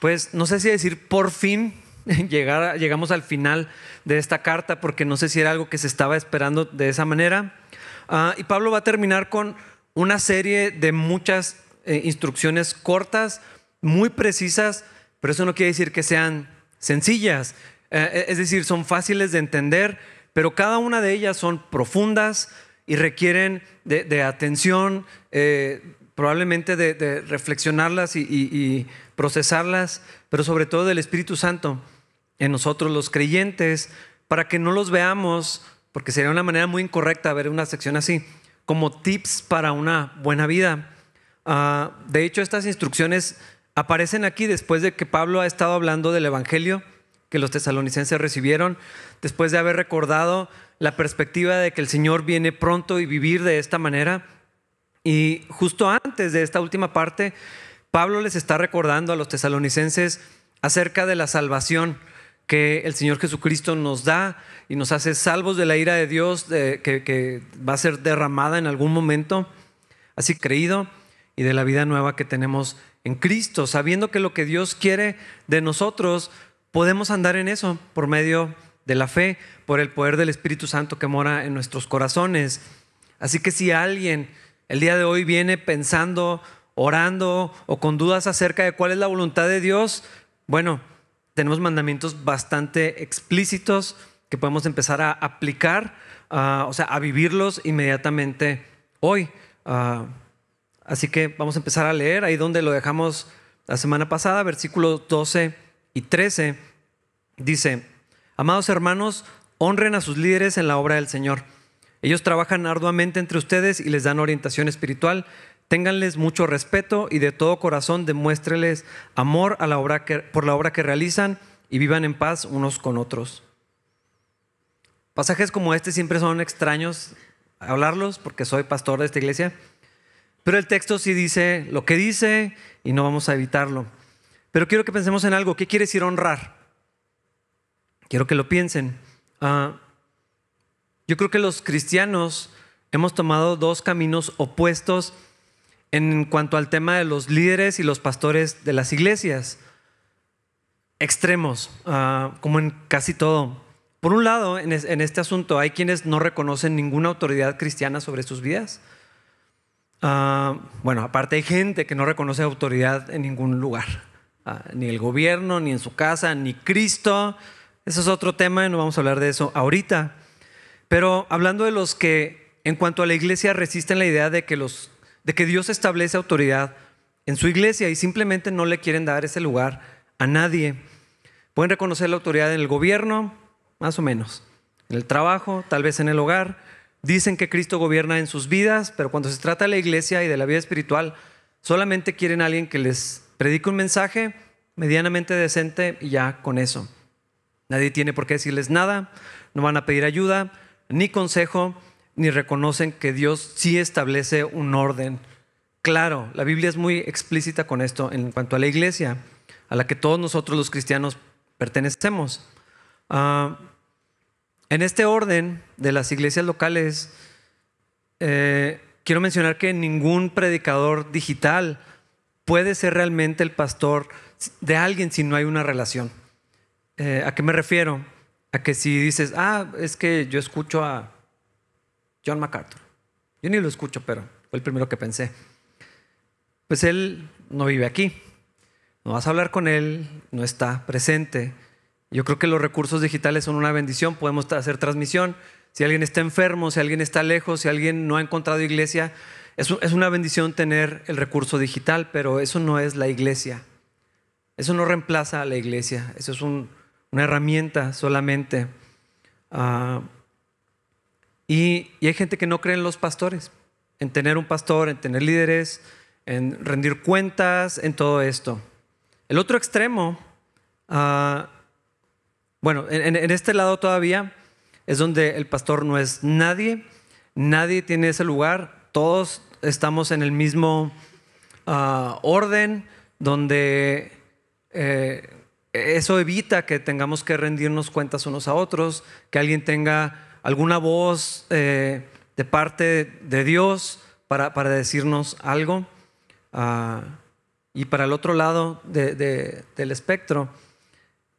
pues no sé si decir por fin llegamos al final de esta carta, porque no sé si era algo que se estaba esperando de esa manera. Ah, y Pablo va a terminar con una serie de muchas eh, instrucciones cortas, muy precisas, pero eso no quiere decir que sean sencillas. Eh, es decir, son fáciles de entender, pero cada una de ellas son profundas y requieren de, atención, eh, probablemente de, reflexionarlas y, procesarlas, pero sobre todo del Espíritu Santo en nosotros los creyentes, para que no los veamos, porque sería una manera muy incorrecta ver una sección así, como tips para una buena vida. Ah, de hecho, estas instrucciones aparecen aquí después de que Pablo ha estado hablando del Evangelio que los tesalonicenses recibieron, después de haber recordado la perspectiva de que el Señor viene pronto y vivir de esta manera. Y justo antes de esta última parte, Pablo les está recordando a los tesalonicenses acerca de la salvación que el Señor Jesucristo nos da y nos hace salvos de la ira de Dios que, que, va a ser derramada en algún momento, así creído, y de la vida nueva que tenemos en Cristo, sabiendo que lo que Dios quiere de nosotros podemos andar en eso por medio de la fe, por el poder del Espíritu Santo que mora en nuestros corazones. Así que si alguien el día de hoy viene pensando, orando o con dudas acerca de cuál es la voluntad de Dios, bueno, tenemos mandamientos bastante explícitos que podemos empezar a aplicar, o sea, a vivirlos inmediatamente hoy. Ah, así que vamos a empezar a leer ahí donde lo dejamos la semana pasada, versículos 12 y 13, dice, amados hermanos, honren a sus líderes en la obra del Señor. Ellos trabajan arduamente entre ustedes y les dan orientación espiritual. Ténganles mucho respeto y de todo corazón demuéstreles amor a la obra por la obra que realizan y vivan en paz unos con otros. Pasajes como este siempre son extraños hablarlos porque soy pastor de esta iglesia, pero el texto sí dice lo que dice y no vamos a evitarlo. Pero quiero que pensemos en algo. ¿Qué quiere decir honrar? Quiero que lo piensen. Ah, yo creo que los cristianos hemos tomado dos caminos opuestos en cuanto al tema de los líderes y los pastores de las iglesias. Extremos, ah, como en casi todo. Por un lado, en, este asunto hay quienes no reconocen ninguna autoridad cristiana sobre sus vidas. Ah, bueno, aparte hay gente que no reconoce autoridad en ningún lugar ni el gobierno, ni en su casa, ni Cristo. Eso es otro tema y no vamos a hablar de eso ahorita. Pero hablando de los que en cuanto a la iglesia resisten la idea de que, Dios establece autoridad en su iglesia y simplemente no le quieren dar ese lugar a nadie. Pueden reconocer la autoridad en el gobierno, más o menos. En el trabajo, tal vez en el hogar. Dicen que Cristo gobierna en sus vidas, pero cuando se trata de la iglesia y de la vida espiritual, solamente quieren a alguien que les predica un mensaje medianamente decente y ya con eso. Nadie tiene por qué decirles nada, no van a pedir ayuda, ni consejo, ni reconocen que Dios sí establece un orden. Claro, la Biblia es muy explícita con esto en cuanto a la iglesia, a la que todos nosotros los cristianos pertenecemos. Ah, en este orden de las iglesias locales, eh, quiero mencionar que ningún predicador digital puede ser realmente el pastor de alguien si no hay una relación. Eh, ¿A qué me refiero? A que si dices, ah, es que yo escucho a John MacArthur. Yo ni lo escucho, pero fue el primero que pensé. Pues él no vive aquí. No vas a hablar con él, no está presente. Yo creo que los recursos digitales son una bendición, podemos hacer transmisión. Si alguien está enfermo, si alguien está lejos, si alguien no ha encontrado iglesia, es, una bendición tener el recurso digital, pero eso no es la iglesia. Eso no reemplaza a la iglesia. Eso es una herramienta solamente. Ah, y, hay gente que no cree en los pastores, en tener un pastor, en tener líderes, en rendir cuentas, en todo esto. El otro extremo, ah, bueno, en, este lado todavía es donde el pastor no es nadie, nadie tiene ese lugar, todos estamos en el mismo ah, orden, donde eh, eso evita que tengamos que rendirnos cuentas unos a otros, que alguien tenga alguna voz eh, de parte de Dios para, decirnos algo. Ah, y para el otro lado del espectro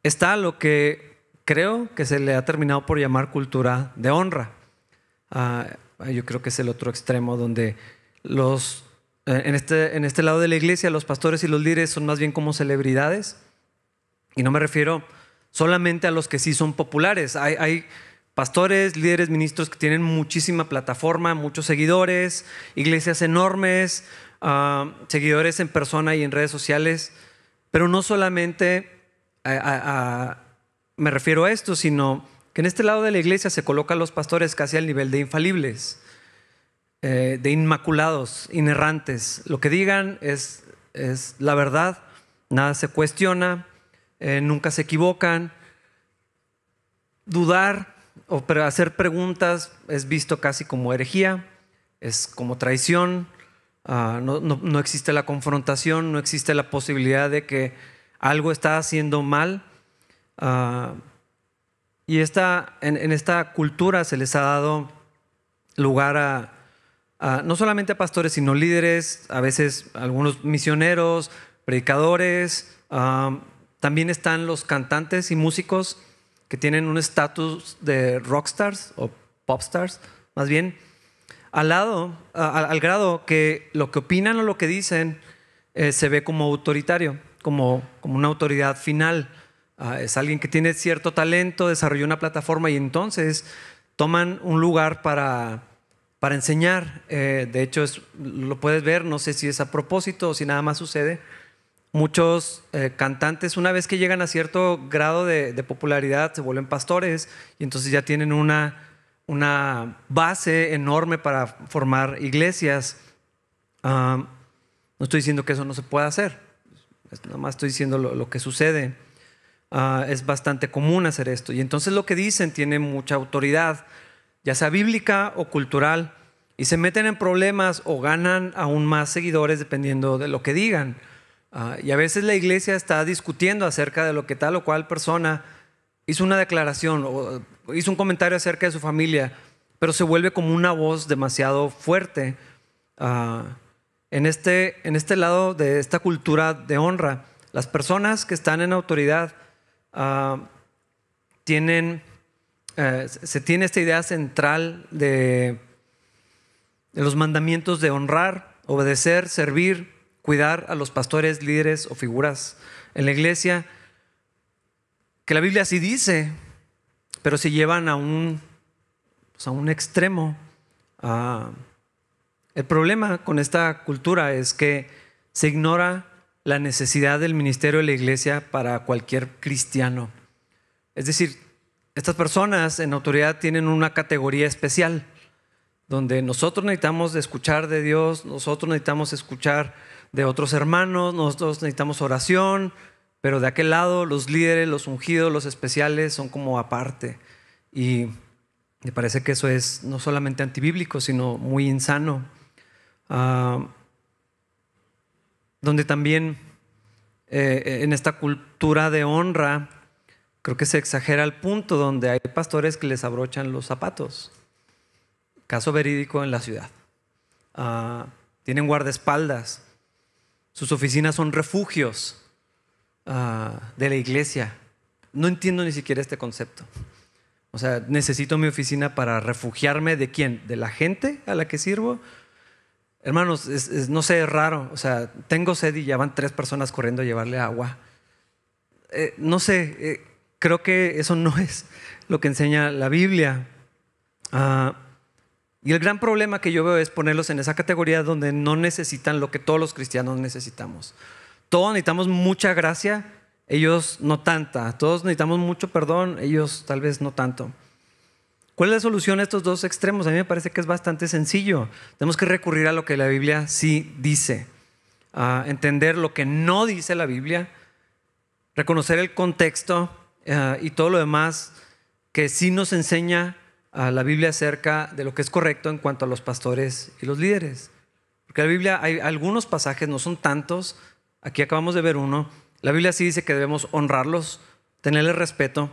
está lo que creo que se le ha terminado por llamar cultura de honra. Ah, yo creo que es el otro extremo donde los, eh, en, este, en este lado de la iglesia los pastores y los líderes son más bien como celebridades. Y no me refiero solamente a los que sí son populares. Hay, pastores, líderes, ministros que tienen muchísima plataforma, muchos seguidores, iglesias enormes, ah, seguidores en persona y en redes sociales. Pero no solamente me refiero a esto, sino que en este lado de la iglesia se colocan los pastores casi al nivel de infalibles, eh, de inmaculados, inerrantes. Lo que digan es, es la verdad, nada se cuestiona, eh, nunca se equivocan. Dudar o hacer preguntas es visto casi como herejía, es como traición, ah, no, no, existe la confrontación, no existe la posibilidad de que algo está haciendo mal. Ah, y esta, en, esta cultura se les ha dado lugar a, no solamente a pastores, sino líderes, a veces algunos misioneros, predicadores. Ah, también están los cantantes y músicos que tienen un estatus de rockstars o popstars, más bien, al lado, al grado que lo que opinan o lo que dicen eh, se ve como autoritario, como, como una autoridad final. Ah, es alguien que tiene cierto talento, desarrolló una plataforma y entonces toman un lugar para, para enseñar. Eh, de hecho, lo puedes ver, no sé si es a propósito o si nada más sucede. Muchos eh, cantantes, una vez que llegan a cierto grado de, popularidad, se vuelven pastores y entonces ya tienen una, una base enorme para formar iglesias. Ah, no estoy diciendo que eso no se pueda hacer, nada más estoy diciendo lo que sucede. Ah, es bastante común hacer esto. Y entonces lo que dicen tiene mucha autoridad, ya sea bíblica o cultural, y se meten en problemas o ganan aún más seguidores dependiendo de lo que digan. Ah, y a veces la iglesia está discutiendo acerca de lo que tal o cual persona hizo una declaración o hizo un comentario acerca de su familia, pero se vuelve como una voz demasiado fuerte. Ah, en, este, en este lado de esta cultura de honra, las personas que están en autoridad Ah, tienen, eh, se tiene esta idea central de los mandamientos de honrar, obedecer, servir, cuidar a los pastores, líderes o figuras en la iglesia, que la Biblia sí dice, pero se llevan a un, pues, a un extremo. Ah, el problema con esta cultura es que se ignora la necesidad del ministerio de la iglesia para cualquier cristiano. Es decir, estas personas en autoridad tienen una categoría especial, donde nosotros necesitamos escuchar de Dios, nosotros necesitamos escuchar de otros hermanos, nosotros necesitamos oración, pero de aquel lado los líderes, los ungidos, los especiales son como aparte. Y me parece que eso es no solamente antibíblico, sino muy insano. Ah, donde también eh, en esta cultura de honra, creo que se exagera al punto donde hay pastores que les abrochan los zapatos. Caso verídico en la ciudad. Ah, tienen guardaespaldas. Sus oficinas son refugios ah, de la iglesia. No entiendo ni siquiera este concepto. O sea, necesito mi oficina para refugiarme de quién? ¿De la gente a la que sirvo? Hermanos, no sé, es raro. O sea, tengo sed y ya van tres personas corriendo a llevarle agua. Eh, no sé, eh, creo que eso no es lo que enseña la Biblia. Ah, y el gran problema que yo veo es ponerlos en esa categoría donde no necesitan lo que todos los cristianos necesitamos. Todos necesitamos mucha gracia, ellos no tanta. Todos necesitamos mucho perdón, ellos tal vez no tanto. ¿Cuál es la solución a estos dos extremos? A mí me parece que es bastante sencillo. Tenemos que recurrir a lo que la Biblia sí dice, a entender lo que no dice la Biblia, reconocer el contexto eh, y todo lo demás que sí nos enseña a la Biblia acerca de lo que es correcto en cuanto a los pastores y los líderes. Porque la Biblia hay algunos pasajes, no son tantos, aquí acabamos de ver uno, la Biblia sí dice que debemos honrarlos, tenerles respeto,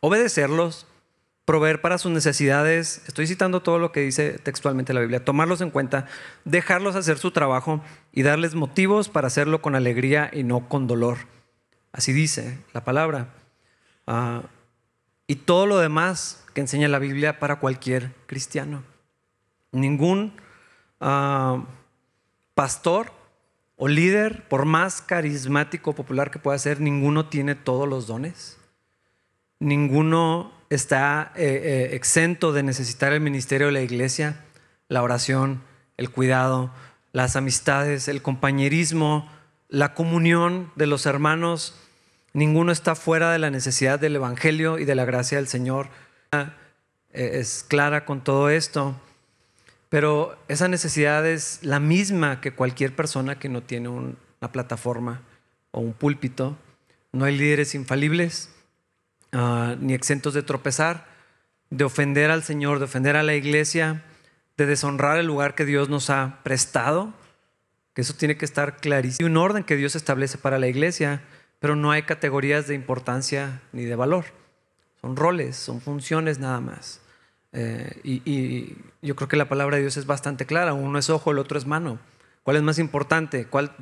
obedecerlos, proveer para sus necesidades, estoy citando todo lo que dice textualmente la Biblia, tomarlos en cuenta, dejarlos hacer su trabajo y darles motivos para hacerlo con alegría y no con dolor. Así dice la palabra. Ah, y todo lo demás que enseña la Biblia para cualquier cristiano. Ningún ah, pastor o líder, por más carismático o popular que pueda ser, ninguno tiene todos los dones. Ninguno está eh, eh, exento de necesitar el ministerio de la iglesia, la oración, el cuidado, las amistades, el compañerismo, la comunión de los hermanos. Ninguno está fuera de la necesidad del Evangelio y de la gracia del Señor. Eh, es clara con todo esto. Pero esa necesidad es la misma que cualquier persona que no tiene una plataforma o un púlpito. No hay líderes infalibles, ah, ni exentos de tropezar, de ofender al Señor, de ofender a la iglesia, de deshonrar el lugar que Dios nos ha prestado, que eso tiene que estar clarísimo. Hay un orden que Dios establece para la iglesia, pero no hay categorías de importancia ni de valor. Son roles, son funciones nada más. Eh, y, yo creo que la palabra de Dios es bastante clara. Uno es ojo, el otro es mano. ¿Cuál es más importante? ¿Cuál,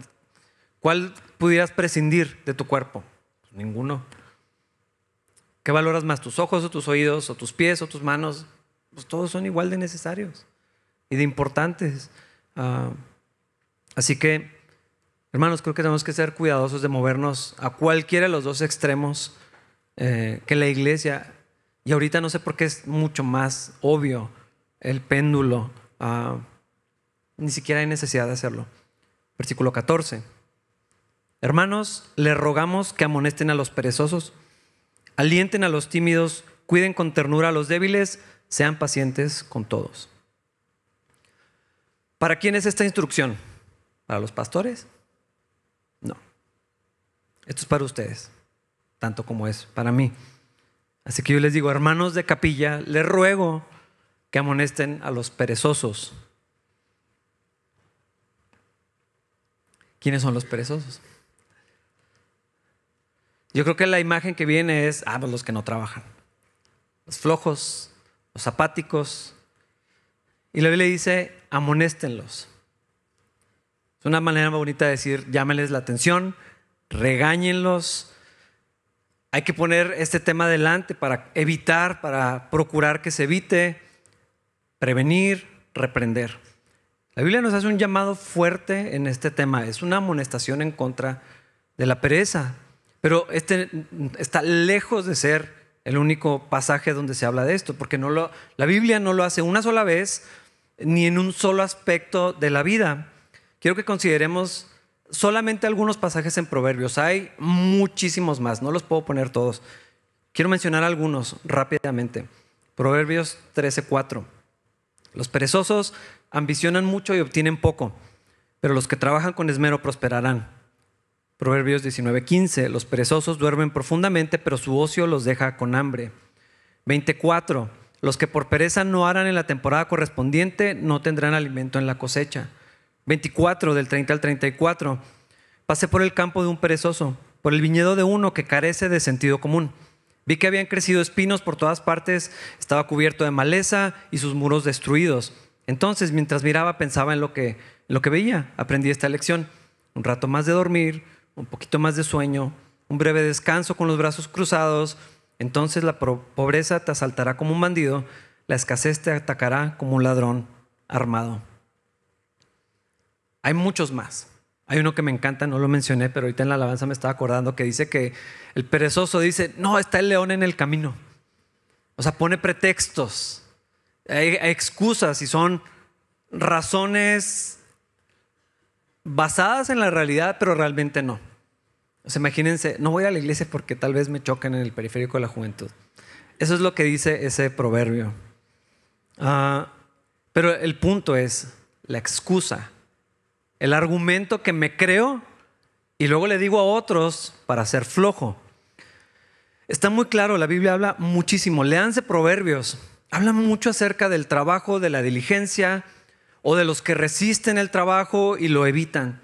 cuál pudieras prescindir de tu cuerpo? ninguno. ¿Qué valoras más? ¿Tus ojos o tus oídos o tus pies o tus manos? Pues todos son igual de necesarios y de importantes. Ah, así que, hermanos, creo que tenemos que ser cuidadosos de movernos a cualquiera de los dos extremos eh, que la iglesia y ahorita no sé por qué es mucho más obvio el péndulo. Ah, ni siquiera hay necesidad de hacerlo. Versículo 14. Hermanos, les rogamos que amonesten a los perezosos, alienten a los tímidos, cuiden con ternura a los débiles, sean pacientes con todos. ¿Para quién es esta instrucción? ¿Para los pastores? Esto es para ustedes, tanto como es para mí. Así que yo les digo, hermanos de capilla, les ruego que amonesten a los perezosos. ¿Quiénes son los perezosos? Yo creo que la imagen que viene es, ah, pues los que no trabajan. Los flojos, los apáticos. Y la Biblia dice, amonéstenlos. Es una manera bonita de decir, llámenles la atención, regáñenlos, hay que poner este tema adelante para evitar, para procurar que se evite, prevenir, reprender. La Biblia nos hace un llamado fuerte en este tema, es una amonestación en contra de la pereza, pero este está lejos de ser el único pasaje donde se habla de esto, porque no lo, la Biblia no lo hace una sola vez ni en un solo aspecto de la vida. Quiero que consideremos solamente algunos pasajes en Proverbios, hay muchísimos más, no los puedo poner todos. Quiero mencionar algunos rápidamente. Proverbios 13:4. Los perezosos ambicionan mucho y obtienen poco, pero los que trabajan con esmero prosperarán. Proverbios 19:15. Los perezosos duermen profundamente, pero su ocio los deja con hambre. 24. Los que por pereza no harán en la temporada correspondiente no tendrán alimento en la cosecha. 24 del 30 al 34. Pasé por el campo de un perezoso, por el viñedo de uno que carece de sentido común. Vi que habían crecido espinos por todas partes, estaba cubierto de maleza y sus muros destruidos. Entonces, mientras miraba, pensaba en lo que, en lo que veía. Aprendí esta lección. Un rato más de dormir, un poquito más de sueño, un breve descanso con los brazos cruzados. Entonces la pobreza te asaltará como un bandido, la escasez te atacará como un ladrón armado. Hay muchos más. Hay uno que me encanta, no lo mencioné, pero ahorita en la alabanza me estaba acordando que dice que el perezoso dice, no, está el león en el camino. O sea, pone pretextos, hay, excusas y son razones basadas en la realidad, pero realmente no. O sea, imagínense, no voy a la iglesia porque tal vez me choquen en el periférico de la juventud. Eso es lo que dice ese proverbio. Ah, pero el punto es la excusa el argumento que me creo y luego le digo a otros para ser flojo. Está muy claro, la Biblia habla muchísimo. Leanse proverbios. Habla mucho acerca del trabajo, de la diligencia o de los que resisten el trabajo y lo evitan.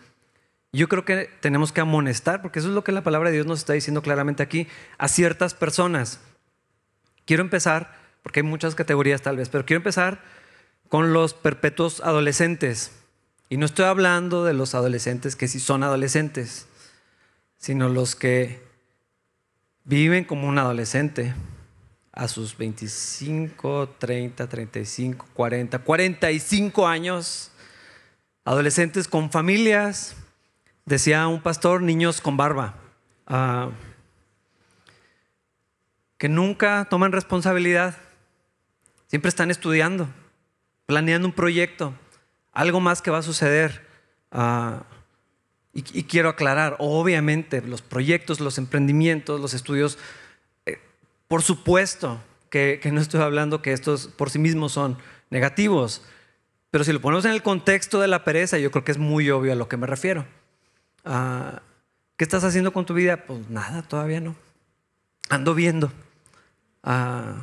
Yo creo que tenemos que amonestar, porque eso es lo que la palabra de Dios nos está diciendo claramente aquí, a ciertas personas. Quiero empezar porque hay muchas categorías tal vez, pero quiero empezar con los perpetuos adolescentes. Y no estoy hablando de los adolescentes que sí son adolescentes, sino los que viven como un adolescente a sus 25, 30, 35, 40, 45 años, adolescentes con familias, decía un pastor, niños con barba, uh, que nunca toman responsabilidad, siempre están estudiando, planeando un proyecto, algo más que va a suceder. Uh, y, quiero aclarar, obviamente, los proyectos, los emprendimientos, los estudios, eh, por supuesto que, no estoy hablando que estos por sí mismos son negativos, pero si lo ponemos en el contexto de la pereza, yo creo que es muy obvio a lo que me refiero. Uh, ¿Qué estás haciendo con tu vida? Pues nada, todavía no. Ando viendo. Uh,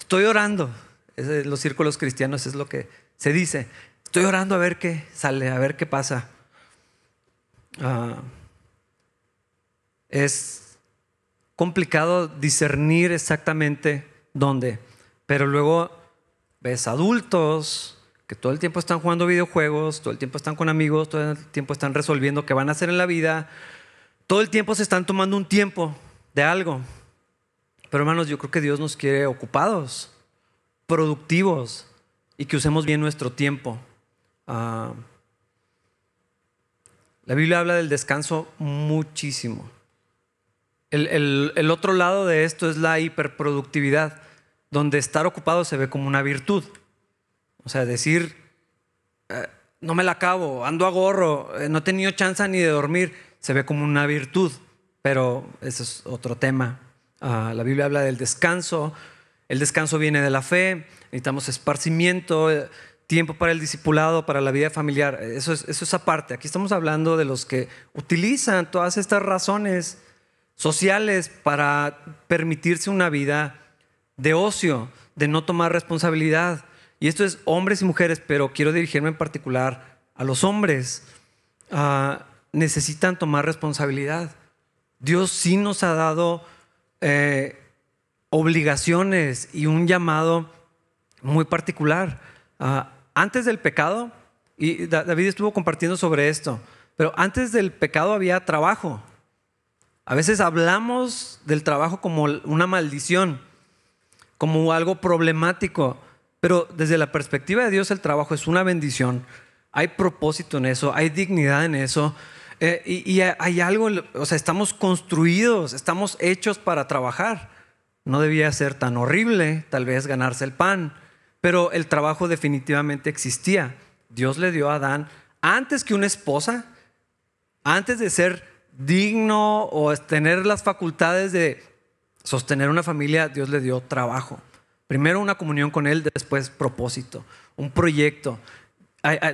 estoy orando. En los círculos cristianos es lo que se dice. Estoy orando a ver qué sale, a ver qué pasa. Uh, es complicado discernir exactamente dónde, pero luego ves adultos que todo el tiempo están jugando videojuegos, todo el tiempo están con amigos, todo el tiempo están resolviendo qué van a hacer en la vida, todo el tiempo se están tomando un tiempo de algo. Pero hermanos, yo creo que Dios nos quiere ocupados, productivos y que usemos bien nuestro tiempo. Uh, la Biblia habla del descanso muchísimo. El, otro lado de esto es la hiperproductividad, donde estar ocupado se ve como una virtud. O sea, decir, eh, no me la acabo, ando a gorro, eh, no he tenido chance ni de dormir, se ve como una virtud, pero eso es otro tema. Uh, la Biblia habla del descanso, el descanso viene de la fe, necesitamos esparcimiento, eh, tiempo para el discipulado, para la vida familiar. Eso es, eso es aparte. Aquí estamos hablando de los que utilizan todas estas razones sociales para permitirse una vida de ocio, de no tomar responsabilidad. Y esto es hombres y mujeres, pero quiero dirigirme en particular a los hombres. Uh, necesitan tomar responsabilidad. Dios sí nos ha dado eh, obligaciones y un llamado muy particular. Uh, antes del pecado, y David estuvo compartiendo sobre esto, pero antes del pecado había trabajo. A veces hablamos del trabajo como una maldición, como algo problemático, pero desde la perspectiva de Dios el trabajo es una bendición. Hay propósito en eso, hay dignidad en eso. Eh, y, y hay algo, o sea, estamos construidos, estamos hechos para trabajar. No debía ser tan horrible, tal vez, ganarse el pan pero el trabajo definitivamente existía. Dios le dio a Adán, antes que una esposa, antes de ser digno o tener las facultades de sostener una familia, Dios le dio trabajo. Primero una comunión con Él, después propósito, un proyecto.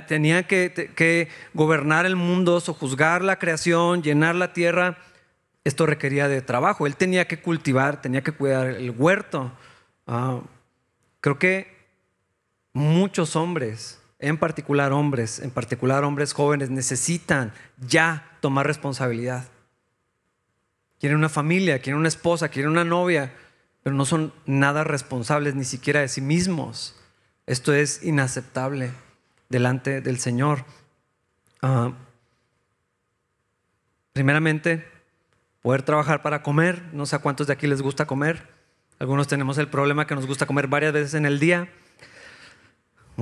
Tenía que, gobernar el mundo, sojuzgar la creación, llenar la tierra. Esto requería de trabajo. Él tenía que cultivar, tenía que cuidar el huerto. Ah, creo que muchos hombres, en particular hombres, en particular hombres jóvenes, necesitan ya tomar responsabilidad. Quieren una familia, quieren una esposa, quieren una novia, pero no son nada responsables ni siquiera de sí mismos. Esto es inaceptable delante del Señor. Uh, primeramente, poder trabajar para comer. No sé a cuántos de aquí les gusta comer. Algunos tenemos el problema que nos gusta comer varias veces en el día.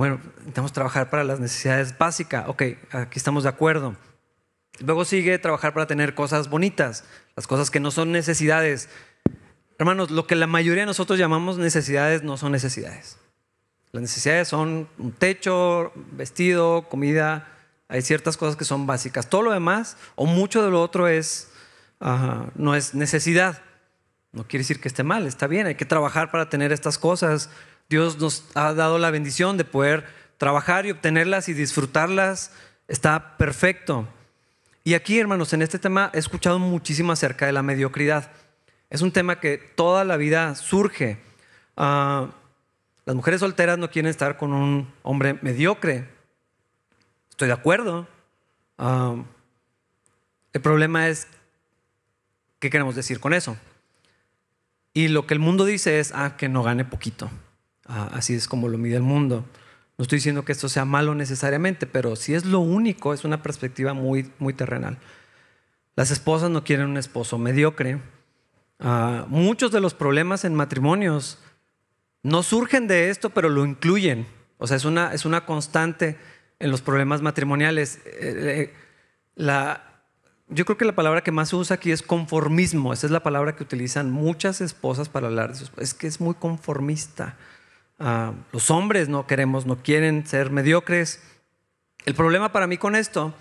Bueno, necesitamos trabajar para las necesidades básicas. Ok, aquí estamos de acuerdo. Luego sigue trabajar para tener cosas bonitas, las cosas que no son necesidades. Hermanos, lo que la mayoría de nosotros llamamos necesidades no son necesidades. Las necesidades son un techo, vestido, comida. Hay ciertas cosas que son básicas. Todo lo demás, o mucho de lo otro, es, no es necesidad. No quiere decir que esté mal, está bien, hay que trabajar para tener estas cosas. Dios nos ha dado la bendición de poder trabajar y obtenerlas y disfrutarlas. Está perfecto. Y aquí, hermanos, en este tema he escuchado muchísimo acerca de la mediocridad. Es un tema que toda la vida surge. Uh, las mujeres solteras no quieren estar con un hombre mediocre. Estoy de acuerdo. Uh, el problema es, ¿qué queremos decir con eso? Y lo que el mundo dice es, ah, que no gane poquito. Ah, así es como lo mide el mundo. No estoy diciendo que esto sea malo necesariamente, pero si es lo único, es una perspectiva muy, muy terrenal. Las esposas no quieren un esposo mediocre. Ah, muchos de los problemas en matrimonios no surgen de esto, pero lo incluyen. O sea, es una, es una constante en los problemas matrimoniales. Eh, eh, yo creo que la palabra que más se usa aquí es conformismo. Esa es la palabra que utilizan muchas esposas para hablar de eso. Es que es muy conformista. Ah, los hombres no queremos, no quieren ser mediocres. El problema para mí con esto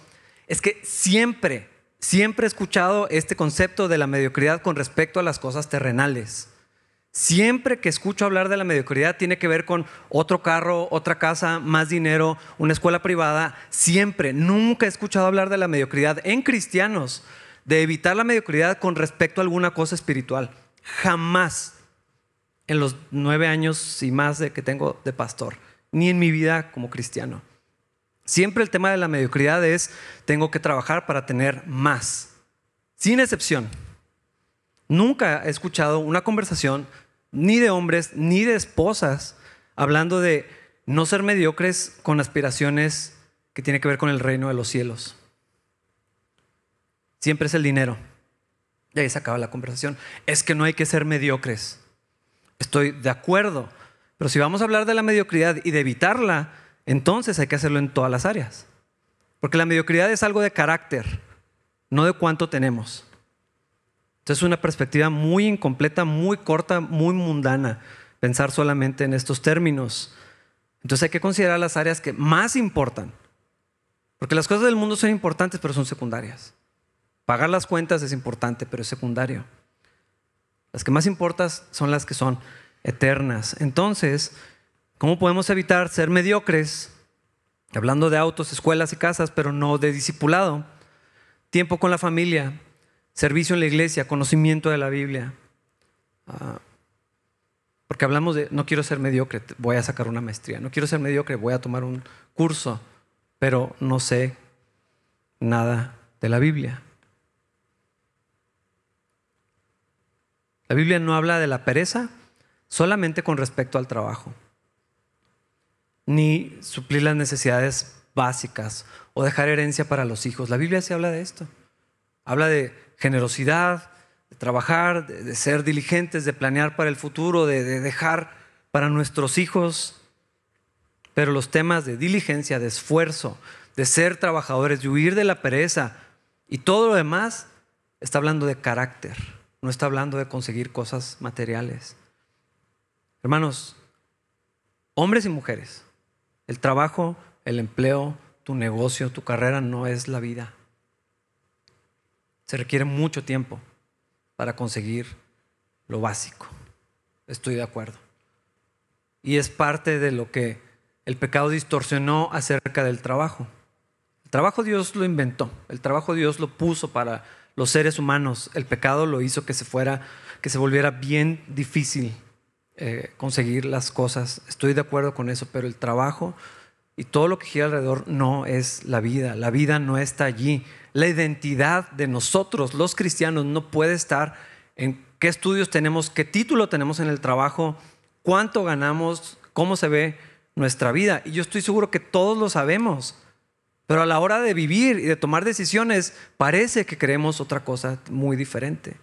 es que siempre, siempre he escuchado este concepto de la mediocridad con respecto a las cosas terrenales. Siempre que escucho hablar de la mediocridad tiene que ver con otro carro, otra casa, más dinero, una escuela privada. Siempre, nunca he escuchado hablar de la mediocridad en cristianos, de evitar la mediocridad con respecto a alguna cosa espiritual. Jamás en los nueve años y más de que tengo de pastor, ni en mi vida como cristiano. Siempre el tema de la mediocridad es, tengo que trabajar para tener más, sin excepción. Nunca he escuchado una conversación ni de hombres ni de esposas hablando de no ser mediocres con aspiraciones que tienen que ver con el reino de los cielos. Siempre es el dinero. Y ahí se acaba la conversación. Es que no hay que ser mediocres. Estoy de acuerdo. Pero si vamos a hablar de la mediocridad y de evitarla, entonces hay que hacerlo en todas las áreas. Porque la mediocridad es algo de carácter, no de cuánto tenemos. Entonces es una perspectiva muy incompleta, muy corta, muy mundana, pensar solamente en estos términos. Entonces hay que considerar las áreas que más importan. Porque las cosas del mundo son importantes, pero son secundarias. Pagar las cuentas es importante, pero es secundario. Las que más importan son las que son eternas. Entonces, ¿cómo podemos evitar ser mediocres? Hablando de autos, escuelas y casas, pero no de discipulado. Tiempo con la familia, servicio en la iglesia, conocimiento de la Biblia. Ah, porque hablamos de, no quiero ser mediocre, voy a sacar una maestría. No quiero ser mediocre, voy a tomar un curso, pero no sé nada de la Biblia. La Biblia no habla de la pereza solamente con respecto al trabajo, ni suplir las necesidades básicas o dejar herencia para los hijos. La Biblia se habla de esto. Habla de generosidad, de trabajar, de, ser diligentes, de planear para el futuro, de, de dejar para nuestros hijos. Pero los temas de diligencia, de esfuerzo, de ser trabajadores, de huir de la pereza y todo lo demás, está hablando de carácter, no está hablando de conseguir cosas materiales. Hermanos, hombres y mujeres, el trabajo, el empleo, tu negocio, tu carrera no es la vida. Se requiere mucho tiempo para conseguir lo básico. Estoy de acuerdo. Y es parte de lo que el pecado distorsionó acerca del trabajo. El trabajo Dios lo inventó, el trabajo Dios lo puso para los seres humanos. El pecado lo hizo que se fuera, que se volviera bien difícil eh, conseguir las cosas. Estoy de acuerdo con eso, pero el trabajo y todo lo que gira alrededor no es la vida. La vida no está allí la identidad de nosotros, los cristianos, no puede estar en qué estudios tenemos, qué título tenemos en el trabajo, cuánto ganamos, cómo se ve nuestra vida. Y yo estoy seguro que todos lo sabemos. Pero a la hora de vivir y de tomar decisiones, parece que creemos otra cosa muy diferente.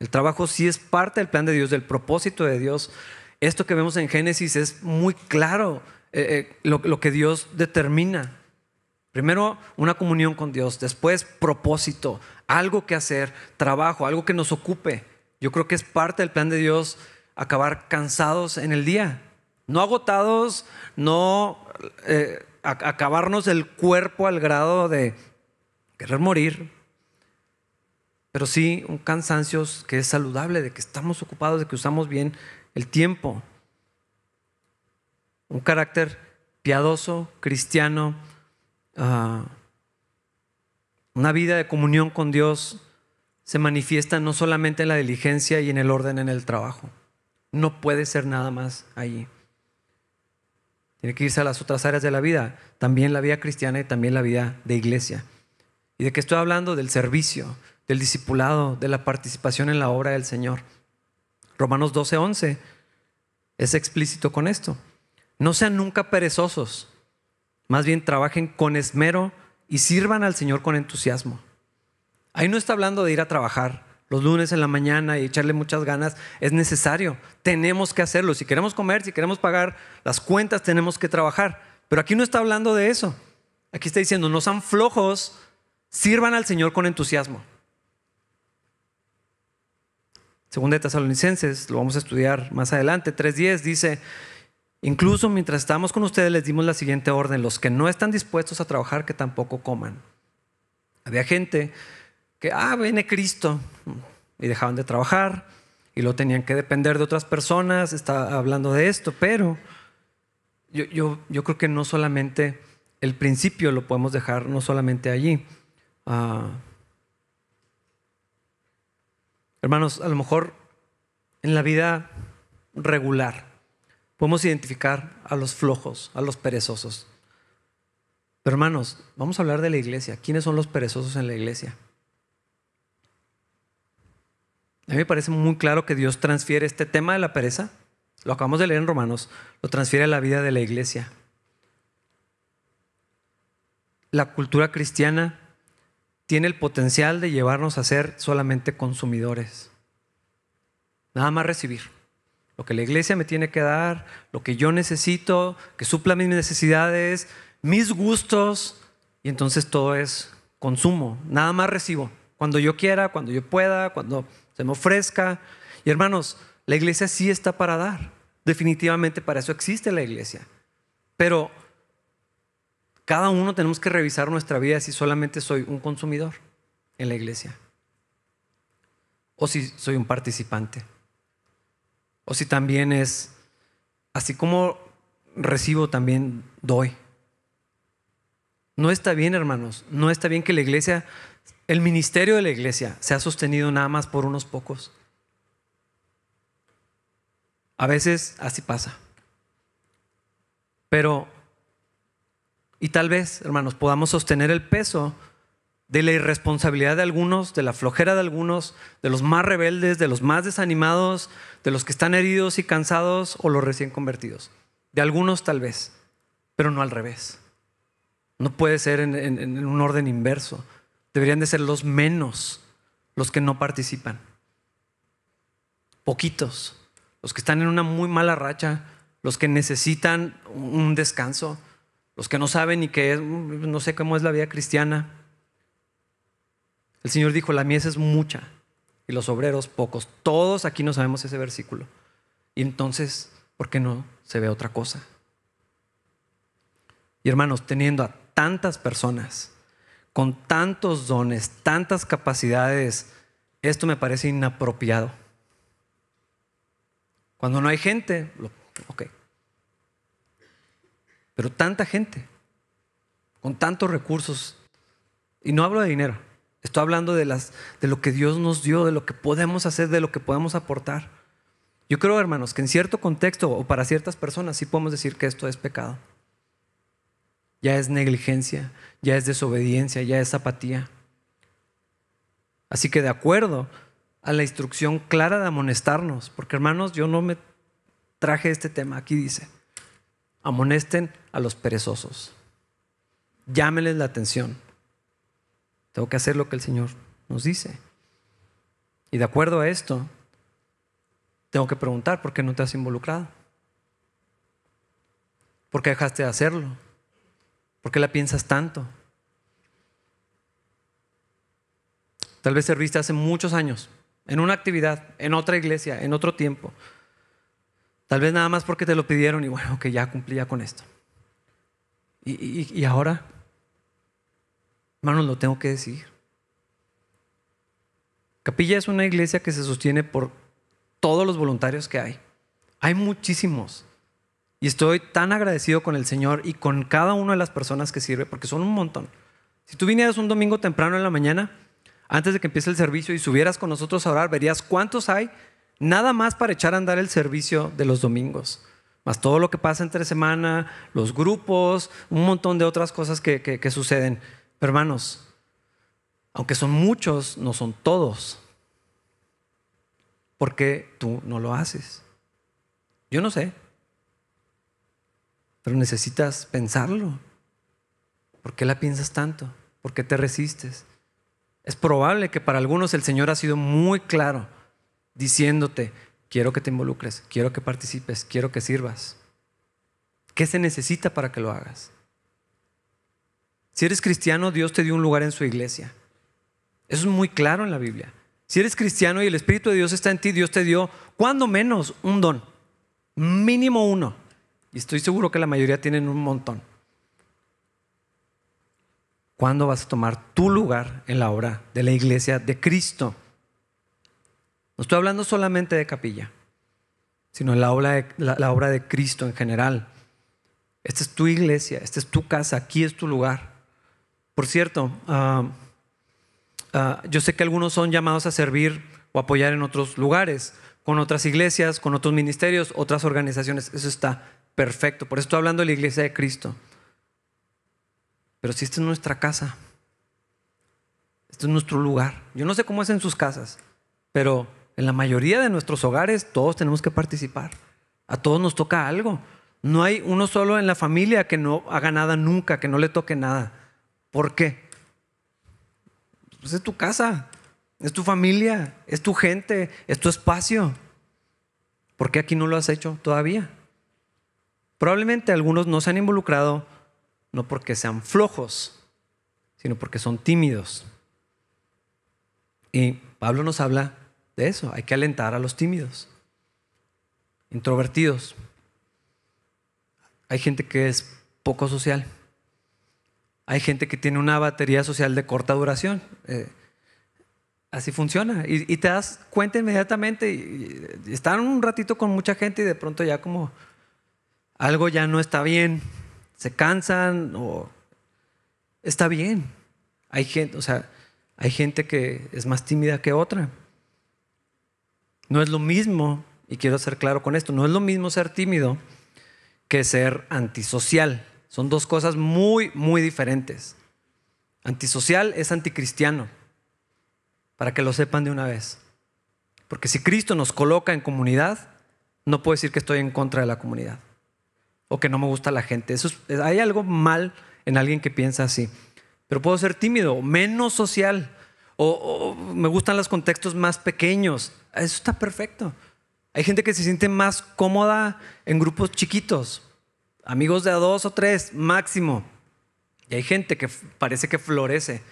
El trabajo sí es parte del plan de Dios, del propósito de Dios. Esto que vemos en Génesis es muy claro, eh, eh, lo que Dios determina. Primero una comunión con Dios, después propósito, algo que hacer, trabajo, algo que nos ocupe. Yo creo que es parte del plan de Dios acabar cansados en el día, no agotados, no eh, acabarnos el cuerpo al grado de querer morir, pero sí un cansancio que es saludable, de que estamos ocupados, de que usamos bien el tiempo. Un carácter piadoso, cristiano, Ah, una vida de comunión con Dios se manifiesta no solamente en la diligencia y en el orden en el trabajo. No puede ser nada más allí. Tiene que irse a las otras áreas de la vida, también la vida cristiana y también la vida de iglesia. ¿Y de qué estoy hablando? Del servicio, del discipulado, de la participación en la obra del Señor. Romanos 12, 11 es explícito con esto. No sean nunca perezosos, más bien trabajen con esmero y sirvan al Señor con entusiasmo. Ahí no está hablando de ir a trabajar los lunes en la mañana y echarle muchas ganas. Es necesario, tenemos que hacerlo. Si queremos comer, si queremos pagar las cuentas, tenemos que trabajar. Pero aquí no está hablando de eso. Aquí está diciendo, no sean flojos, sirvan al Señor con entusiasmo. Segunda de Tesalonicenses, lo vamos a estudiar más adelante, 3.10 dice, incluso mientras estamos con ustedes les dimos la siguiente orden, los que no están dispuestos a trabajar, que tampoco coman. Había gente que, ah, viene Cristo, y dejaban de trabajar, y lo tenían que depender de otras personas, está hablando de esto, pero yo, yo, yo creo que no solamente el principio lo podemos dejar, no solamente allí. Ah, Hermanos, a lo mejor en la vida regular podemos identificar a los flojos, a los perezosos. Pero hermanos, vamos a hablar de la iglesia. ¿Quiénes son los perezosos en la iglesia? A mí me parece muy claro que Dios transfiere este tema de la pereza, lo acabamos de leer en Romanos, lo transfiere a la vida de la iglesia. La cultura cristiana tiene el potencial de llevarnos a ser solamente consumidores. Nada más recibir. Lo que la iglesia me tiene que dar, lo que yo necesito, que supla mis necesidades, mis gustos, y entonces todo es consumo. Nada más recibo. Cuando yo quiera, cuando yo pueda, cuando me ofrezca. Y hermanos, la iglesia sí está para dar. Definitivamente para eso existe la iglesia. Pero cada uno tenemos que revisar nuestra vida si solamente soy un consumidor en la iglesia. O si soy un participante. O si también es, así como recibo, también doy. No está bien, hermanos. No está bien que la iglesia, el ministerio de la iglesia, sea sostenido nada más por unos pocos. A veces así pasa. Pero y tal vez, hermanos, podamos sostener el peso de la irresponsabilidad de algunos, de la flojera de algunos, de los más rebeldes, de los más desanimados, de los que están heridos y cansados o los recién convertidos. De algunos tal vez, pero no al revés. No puede ser en, en un orden inverso. Deberían de ser los menos los que no participan. Poquitos, los que están en una muy mala racha, los que necesitan un descanso los que no saben ni qué es, no sé cómo es la vida cristiana. El Señor dijo, la mies es mucha y los obreros pocos. Todos aquí no sabemos ese versículo. Y entonces, ¿por qué no se ve otra cosa? Y hermanos, teniendo a tantas personas, con tantos dones, tantas capacidades, esto me parece inapropiado. Cuando no hay gente, ok, pero tanta gente, con tantos recursos, y no hablo de dinero, estoy hablando de, las, de lo que Dios nos dio, de lo que podemos hacer, de lo que podemos aportar. Yo creo, hermanos, que en cierto contexto o para ciertas personas sí podemos decir que esto es pecado. Ya es negligencia, ya es desobediencia, ya es apatía. Así que de acuerdo a la instrucción clara de amonestarnos, porque hermanos, yo no me traje este tema, aquí dice, amonesten a los perezosos. Llámenles la atención. Tengo que hacer lo que el Señor nos dice. Y de acuerdo a esto, tengo que preguntar por qué no te has involucrado. ¿Por qué dejaste de hacerlo? ¿Por qué la piensas tanto? Tal vez serviste hace muchos años, en una actividad, en otra iglesia, en otro tiempo. Tal vez nada más porque te lo pidieron y bueno, que ya cumplía con esto. Y, ahora, hermanos, lo tengo que decir. Capilla es una iglesia que se sostiene por todos los voluntarios que hay. Hay muchísimos. Y estoy tan agradecido con el Señor y con cada una de las personas que sirve, porque son un montón. Si tú vinieras un domingo temprano en la mañana, antes de que empiece el servicio y subieras con nosotros a orar, verías cuántos hay nada más para echar a andar el servicio de los domingos, más todo lo que pasa entre semana, los grupos, un montón de otras cosas que, suceden. hermanos, aunque son muchos, no son todos. ¿por qué tú no lo haces? Yo no sé, pero necesitas pensarlo. ¿Por qué la piensas tanto? ¿Por qué te resistes? Es probable que para algunos el Señor ha sido muy claro diciéndote, quiero que te involucres, quiero que participes, quiero que sirvas. ¿Qué se necesita para que lo hagas? Si eres cristiano, Dios te dio un lugar en su iglesia. Eso es muy claro en la Biblia. Si eres cristiano y el Espíritu de Dios está en ti, Dios te dio, cuando menos, un don. Mínimo uno. Y estoy seguro que la mayoría tienen un montón. ¿Cuándo vas a tomar tu lugar en la obra de la iglesia de Cristo? No estoy hablando solamente de capilla, sino la obra de, la, obra de Cristo en general. Esta es tu iglesia, esta es tu casa, aquí es tu lugar. Por cierto, ah, ah, yo sé que algunos son llamados a servir o apoyar en otros lugares, con otras iglesias, con otros ministerios, otras organizaciones. Eso está perfecto. Por eso estoy hablando de la iglesia de Cristo. Pero si esta es nuestra casa, este es nuestro lugar. Yo no sé cómo es en sus casas, pero en la mayoría de nuestros hogares todos tenemos que participar. A todos nos toca algo. No hay uno solo en la familia que no haga nada nunca, que no le toque nada. ¿Por qué? Pues es tu casa, es tu familia, es tu gente, es tu espacio. ¿Por qué aquí no lo has hecho todavía? Probablemente algunos no se han involucrado no porque sean flojos, sino porque son tímidos. Y Pablo nos habla de eso, hay que alentar a los tímidos, introvertidos. Hay gente que es poco social. Hay gente que tiene una batería social de corta duración. Eh, así funciona. Y, te das cuenta inmediatamente. Y, están un ratito con mucha gente y de pronto ya como algo ya no está bien se cansan o está bien. Hay gente, o sea, hay gente que es más tímida que otra. No es lo mismo, y quiero ser claro con esto, no es lo mismo ser tímido que ser antisocial. Son dos cosas muy, muy diferentes. Antisocial es anticristiano, para que lo sepan de una vez. Porque si Cristo nos coloca en comunidad, no puedo decir que estoy en contra de la comunidad o que no me gusta la gente. Eso hay algo mal en alguien que piensa así. Pero puedo ser tímido, menos social, o, me gustan los contextos más pequeños. Eso está perfecto. Hay gente que se siente más cómoda en grupos chiquitos, amigos de a dos o tres máximo. Y hay gente que parece que florece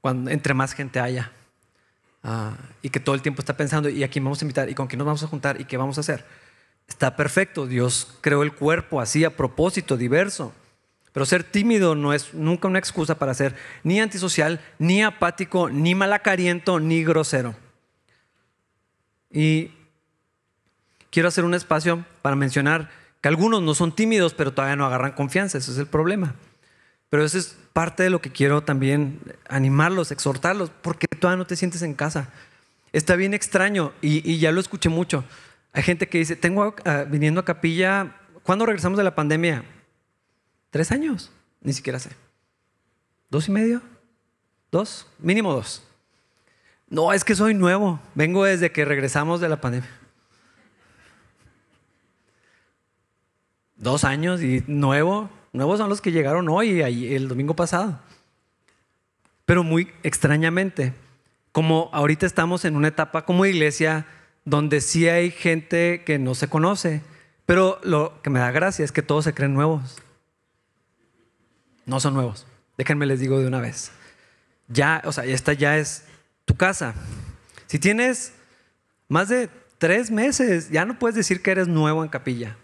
cuando, entre más gente haya. Ah, y que todo el tiempo está pensando, ¿y a quién vamos a invitar? ¿Y con quién nos vamos a juntar? ¿Y qué vamos a hacer? Está perfecto, Dios creó el cuerpo así a propósito, diverso. Pero ser tímido no es nunca una excusa para ser ni antisocial, ni apático, ni malacariento, ni grosero. Y quiero hacer un espacio para mencionar que algunos no son tímidos, pero todavía no agarran confianza, ese es el problema. Pero eso es parte de lo que quiero también animarlos, exhortarlos, porque todavía no te sientes en casa. Está bien extraño y, y ya lo escuché mucho. Hay gente que dice, tengo ah, viniendo a capilla, ¿cuándo regresamos de la pandemia? Tres años, ni siquiera sé. ¿Dos y medio? ¿Dos? Mínimo dos. No, es que soy nuevo, vengo desde que regresamos de la pandemia. Dos años y nuevo, nuevos son los que llegaron hoy y el domingo pasado. Pero muy extrañamente, como ahorita estamos en una etapa como iglesia donde sí hay gente que no se conoce, pero lo que me da gracia es que todos se creen nuevos. No son nuevos. Déjenme les digo de una vez. Ya, o sea, esta ya es tu casa. Si tienes más de tres meses, ya no puedes decir que eres nuevo en capilla.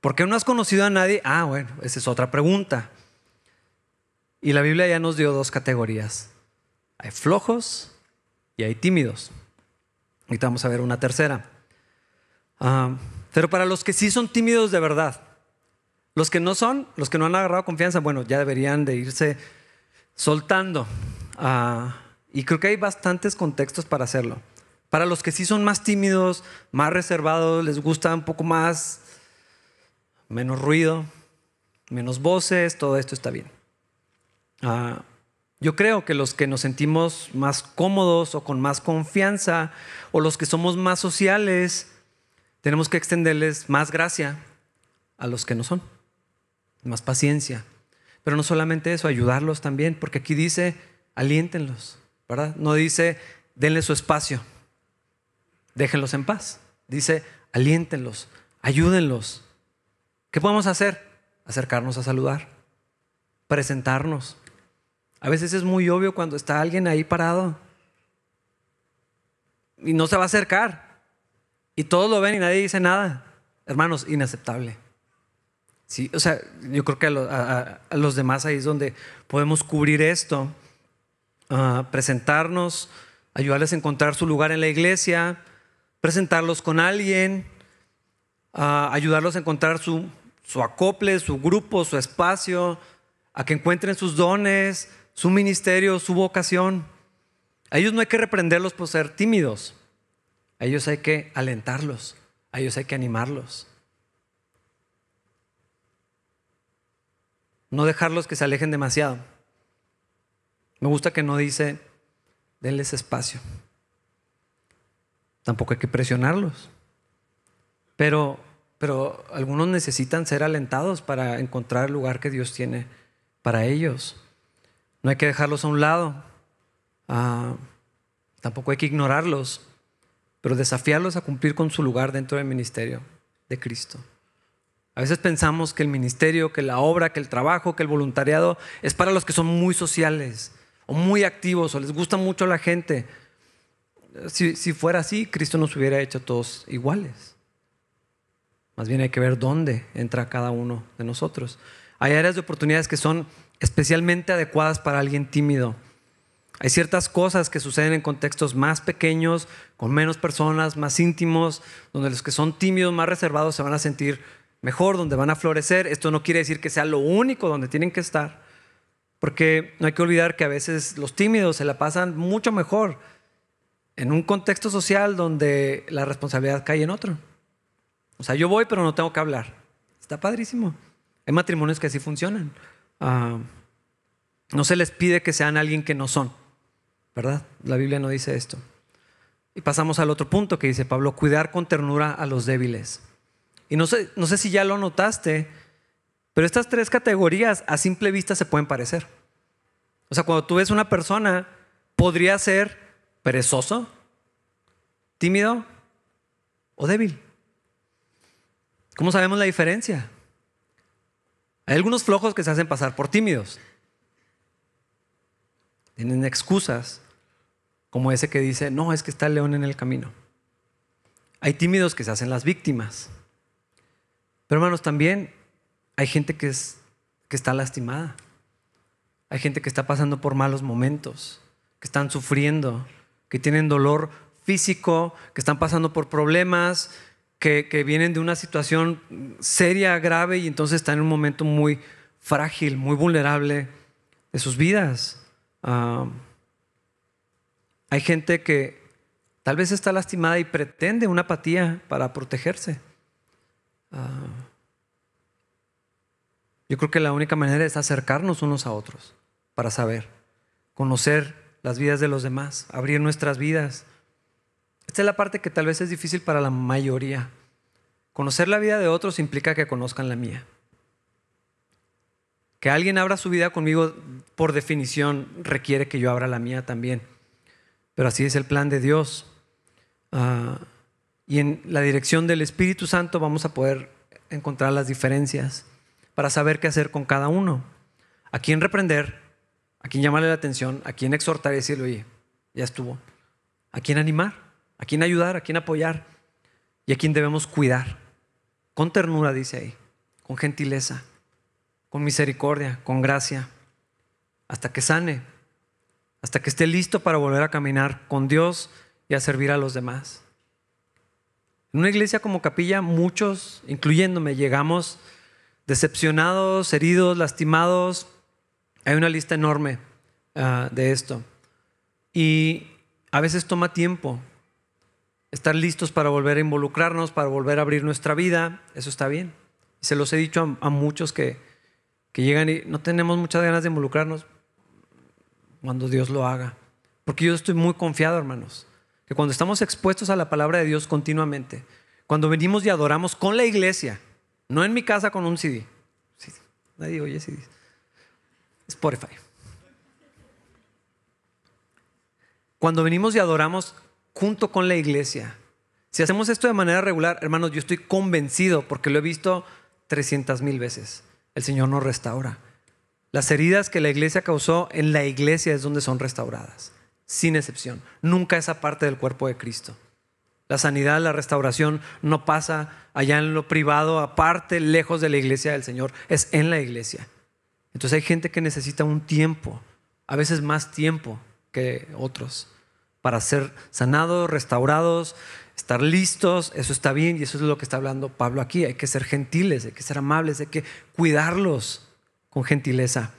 ¿Por qué no has conocido a nadie? Ah, bueno, esa es otra pregunta. Y la Biblia ya nos dio dos categorías. Hay flojos y hay tímidos. Ahorita vamos a ver una tercera. Ah, pero para los que sí son tímidos de verdad, los que no son, los que no han agarrado confianza, bueno, ya deberían de irse soltando. Ah, y creo que hay bastantes contextos para hacerlo. Para los que sí son más tímidos, más reservados, les gusta un poco más, menos ruido, menos voces, todo esto está bien. Ah, Yo creo que los que nos sentimos más cómodos o con más confianza o los que somos más sociales, tenemos que extenderles más gracia a los que no son, más paciencia. Pero no solamente eso, ayudarlos también, porque aquí dice, aliéntenlos, ¿verdad? No dice, denle su espacio, déjenlos en paz. Dice, aliéntenlos, ayúdenlos. ¿Qué podemos hacer? Acercarnos a saludar, presentarnos. A veces es muy obvio cuando está alguien ahí parado y no se va a acercar. Y todos lo ven y nadie dice nada. Hermanos, inaceptable. Sí, o sea, yo creo que a, los demás ahí es donde podemos cubrir esto, ah, presentarnos, ayudarles a encontrar su lugar en la iglesia, presentarlos con alguien, ah, ayudarlos a encontrar su acople, su grupo, su espacio, a que encuentren sus dones, su ministerio, su vocación. A ellos no hay que reprenderlos por ser tímidos. A ellos hay que alentarlos. A ellos hay que animarlos. No dejarlos que se alejen demasiado. Me gusta que no dice, denles espacio. Tampoco hay que presionarlos. Pero, pero algunos necesitan ser alentados para encontrar el lugar que Dios tiene para ellos. No hay que dejarlos a un lado. Ah, tampoco hay que ignorarlos, pero desafiarlos a cumplir con su lugar dentro del ministerio de Cristo. A veces pensamos que el ministerio, que la obra, que el trabajo, que el voluntariado es para los que son muy sociales o muy activos o les gusta mucho a la gente. Si, si fuera así, Cristo nos hubiera hecho todos iguales. Más bien hay que ver dónde entra cada uno de nosotros. Hay áreas de oportunidades que son especialmente adecuadas para alguien tímido. Hay ciertas cosas que suceden en contextos más pequeños, con menos personas, más íntimos, donde los que son tímidos, más reservados, se van a sentir mejor, donde van a florecer. Esto no quiere decir que sea lo único donde tienen que estar, porque no hay que olvidar que a veces los tímidos se la pasan mucho mejor en un contexto social donde la responsabilidad cae en otro. O sea, yo voy pero no tengo que hablar. Está padrísimo. Hay matrimonios que así funcionan. Ah, no se les pide que sean alguien que no son, ¿verdad? La Biblia no dice esto. Y pasamos al otro punto que dice Pablo, cuidar con ternura a los débiles. Y no sé, no sé si ya lo notaste, pero estas tres categorías a simple vista se pueden parecer. O sea, cuando tú ves una persona, podría ser perezoso, tímido o débil. ¿Cómo sabemos la diferencia? Hay algunos flojos que se hacen pasar por tímidos. Tienen excusas, como ese que dice, no, es que está el león en el camino. Hay tímidos que se hacen las víctimas. Pero hermanos, también hay gente que, es, que está lastimada. Hay gente que está pasando por malos momentos, que están sufriendo, que tienen dolor físico, que están pasando por problemas, que, vienen de una situación seria, grave y entonces están en un momento muy frágil, muy vulnerable de sus vidas. Ah, hay gente que tal vez está lastimada y pretende una apatía para protegerse. Ah, yo creo que la única manera es acercarnos unos a otros para saber, conocer las vidas de los demás, abrir nuestras vidas. Esta es la parte que tal vez es difícil para la mayoría. Conocer la vida de otros implica que conozcan la mía. Que alguien abra su vida conmigo, por definición, requiere que yo abra la mía también. Pero así es el plan de Dios. Ah, y en la dirección del Espíritu Santo vamos a poder encontrar las diferencias para saber qué hacer con cada uno. A quién reprender, a quién llamarle la atención, a quién exhortar y decirle, oye, ya estuvo. A quién animar, a quién ayudar, a quién apoyar y a quién debemos cuidar. Con ternura, dice ahí, con gentileza, con misericordia, con gracia, hasta que sane, hasta que esté listo para volver a caminar con Dios y a servir a los demás. En una iglesia como capilla, muchos, incluyéndome, llegamos decepcionados, heridos, lastimados. Hay una lista enorme ah, de esto. Y a veces toma tiempo estar listos para volver a involucrarnos, para volver a abrir nuestra vida. Eso está bien. Se los he dicho a, muchos que, que llegan y no tenemos muchas ganas de involucrarnos. cuando Dios lo haga. Porque yo estoy muy confiado, hermanos, que cuando estamos expuestos a la palabra de Dios continuamente, cuando venimos y adoramos con la iglesia, no en mi casa con un CD. Nadie oye CD. Spotify. Cuando venimos y adoramos junto con la iglesia, si hacemos esto de manera regular, hermanos, yo estoy convencido, porque lo he visto 300 mil veces, el Señor nos restaura. Las heridas que la iglesia causó en la iglesia es donde son restauradas, sin excepción. Nunca esa parte del cuerpo de Cristo. La sanidad, la restauración no pasa allá en lo privado, aparte, lejos de la iglesia del Señor, es en la iglesia. Entonces hay gente que necesita un tiempo, a veces más tiempo que otros, para ser sanados, restaurados, estar listos, eso está bien y eso es lo que está hablando Pablo aquí. Hay que ser gentiles, hay que ser amables, hay que cuidarlos con gentileza.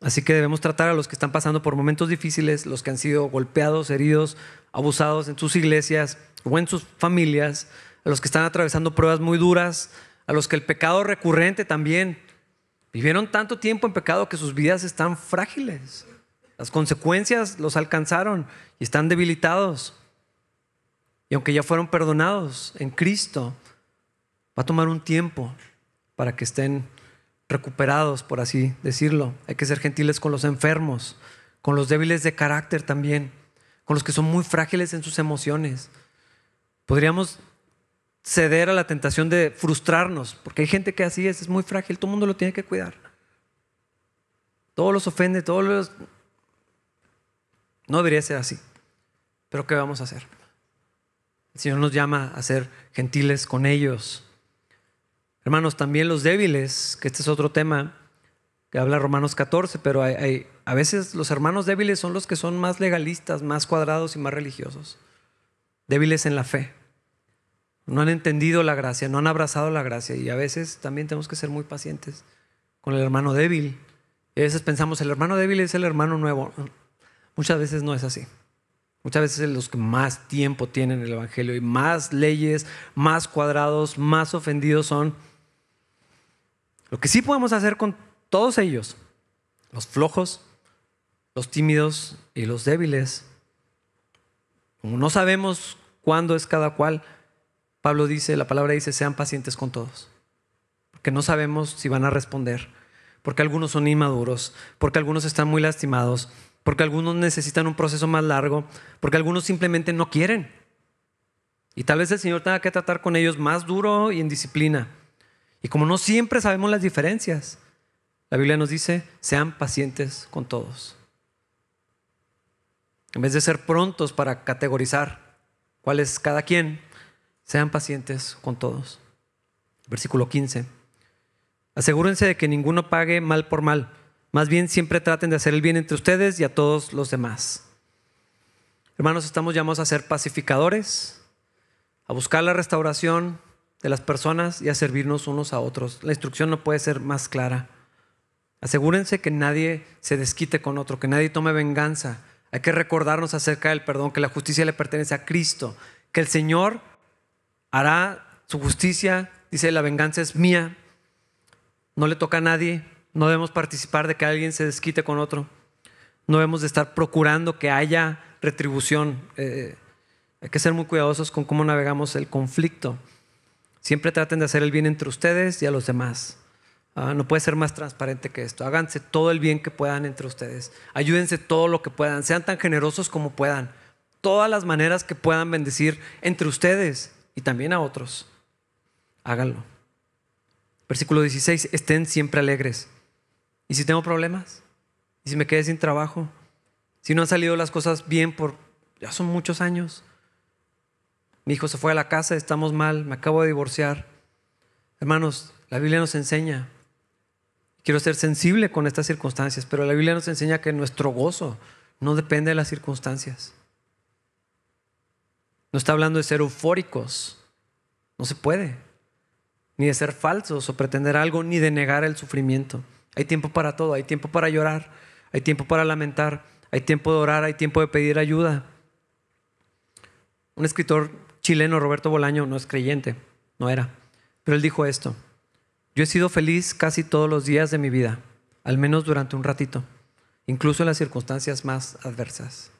Así que debemos tratar a los que están pasando por momentos difíciles, los que han sido golpeados, heridos, abusados en sus iglesias o en sus familias, a los que están atravesando pruebas muy duras, a los que el pecado recurrente también vivieron tanto tiempo en pecado que sus vidas están frágiles. Las consecuencias los alcanzaron y están debilitados. Y aunque ya fueron perdonados en Cristo, va a tomar un tiempo para que estén recuperados, por así decirlo. Hay que ser gentiles con los enfermos, con los débiles de carácter también, con los que son muy frágiles en sus emociones. Podríamos ceder a la tentación de frustrarnos, porque hay gente que así es, es muy frágil, todo el mundo lo tiene que cuidar. Todos los ofende, todos los... No debería ser así. Pero ¿qué vamos a hacer? El Señor nos llama a ser gentiles con ellos. Hermanos, también los débiles, que este es otro tema que habla Romanos 14, pero a veces los hermanos débiles son los que son más legalistas, más cuadrados y más religiosos. Débiles en la fe. No han entendido la gracia, no han abrazado la gracia y a veces también tenemos que ser muy pacientes con el hermano débil. Y a veces pensamos, el hermano débil es el hermano nuevo. Muchas veces no es así. Muchas veces los que más tiempo tienen el Evangelio y más leyes, más cuadrados, más ofendidos son. Lo que sí podemos hacer con todos ellos, los flojos, los tímidos y los débiles, como no sabemos cuándo es cada cual, Pablo dice, la palabra dice, sean pacientes con todos, porque no sabemos si van a responder, porque algunos son inmaduros, porque algunos están muy lastimados, porque algunos necesitan un proceso más largo, porque algunos simplemente no quieren. Y tal vez el Señor tenga que tratar con ellos más duro y en disciplina. Y como no siempre sabemos las diferencias, la Biblia nos dice, sean pacientes con todos. En vez de ser prontos para categorizar cuál es cada quien, sean pacientes con todos. Versículo 15. Asegúrense de que ninguno pague mal por mal más bien siempre traten de hacer el bien entre ustedes y a todos los demás. Hermanos, estamos llamados a ser pacificadores, a buscar la restauración de las personas y a servirnos unos a otros. La instrucción no puede ser más clara. Asegúrense que nadie se desquite con otro, que nadie tome venganza. Hay que recordarnos acerca del perdón, que la justicia le pertenece a Cristo, que el Señor hará su justicia, dice, la venganza es mía, no le toca a nadie, no debemos participar de que alguien se desquite con otro. No debemos de estar procurando que haya retribución. Eh, hay que ser muy cuidadosos con cómo navegamos el conflicto. Siempre traten de hacer el bien entre ustedes y a los demás. Ah, no puede ser más transparente que esto. Háganse todo el bien que puedan entre ustedes. Ayúdense todo lo que puedan. Sean tan generosos como puedan. Todas las maneras que puedan bendecir entre ustedes y también a otros. Háganlo. Versículo 16. Estén siempre alegres. ¿Y si tengo problemas? ¿Y si me quedé sin trabajo? Si no han salido las cosas bien por ya son muchos años. Mi hijo se fue a la casa, estamos mal, me acabo de divorciar. Hermanos, la Biblia nos enseña. Quiero ser sensible con estas circunstancias, pero la Biblia nos enseña que nuestro gozo no depende de las circunstancias. No está hablando de ser eufóricos. No se puede. Ni de ser falsos o pretender algo, ni de negar el sufrimiento. Hay tiempo para todo, hay tiempo para llorar, hay tiempo para lamentar, hay tiempo de orar, hay tiempo de pedir ayuda. Un escritor chileno, Roberto Bolaño, no es creyente, no era, pero él dijo esto, yo he sido feliz casi todos los días de mi vida, al menos durante un ratito, incluso en las circunstancias más adversas.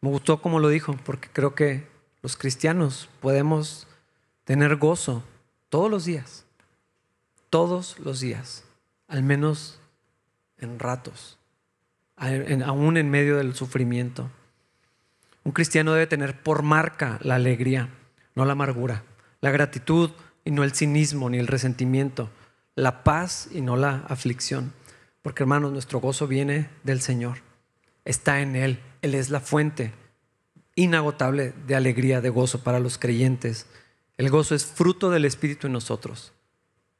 Me gustó como lo dijo, porque creo que los cristianos podemos tener gozo todos los días, todos los días, al menos en ratos, aún en medio del sufrimiento. Un cristiano debe tener por marca la alegría, no la amargura, la gratitud y no el cinismo ni el resentimiento, la paz y no la aflicción. Porque hermanos, nuestro gozo viene del Señor, está en Él, Él es la fuente inagotable de alegría, de gozo para los creyentes. El gozo es fruto del Espíritu en nosotros.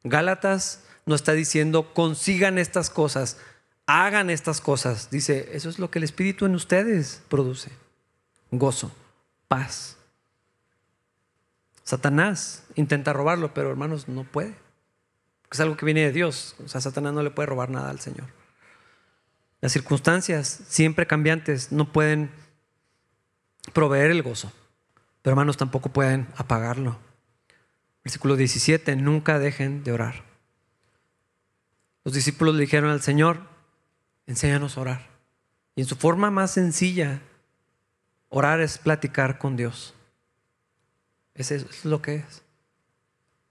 Gálatas no está diciendo consigan estas cosas, hagan estas cosas. Dice, eso es lo que el Espíritu en ustedes produce. Gozo, paz. Satanás intenta robarlo, pero hermanos, no puede. Es algo que viene de Dios. O sea, Satanás no le puede robar nada al Señor. Las circunstancias, siempre cambiantes, no pueden proveer el gozo, pero hermanos tampoco pueden apagarlo. Versículo 17, nunca dejen de orar. Los discípulos le dijeron al Señor, enséñanos a orar. Y en su forma más sencilla, orar es platicar con Dios. Eso es lo que es.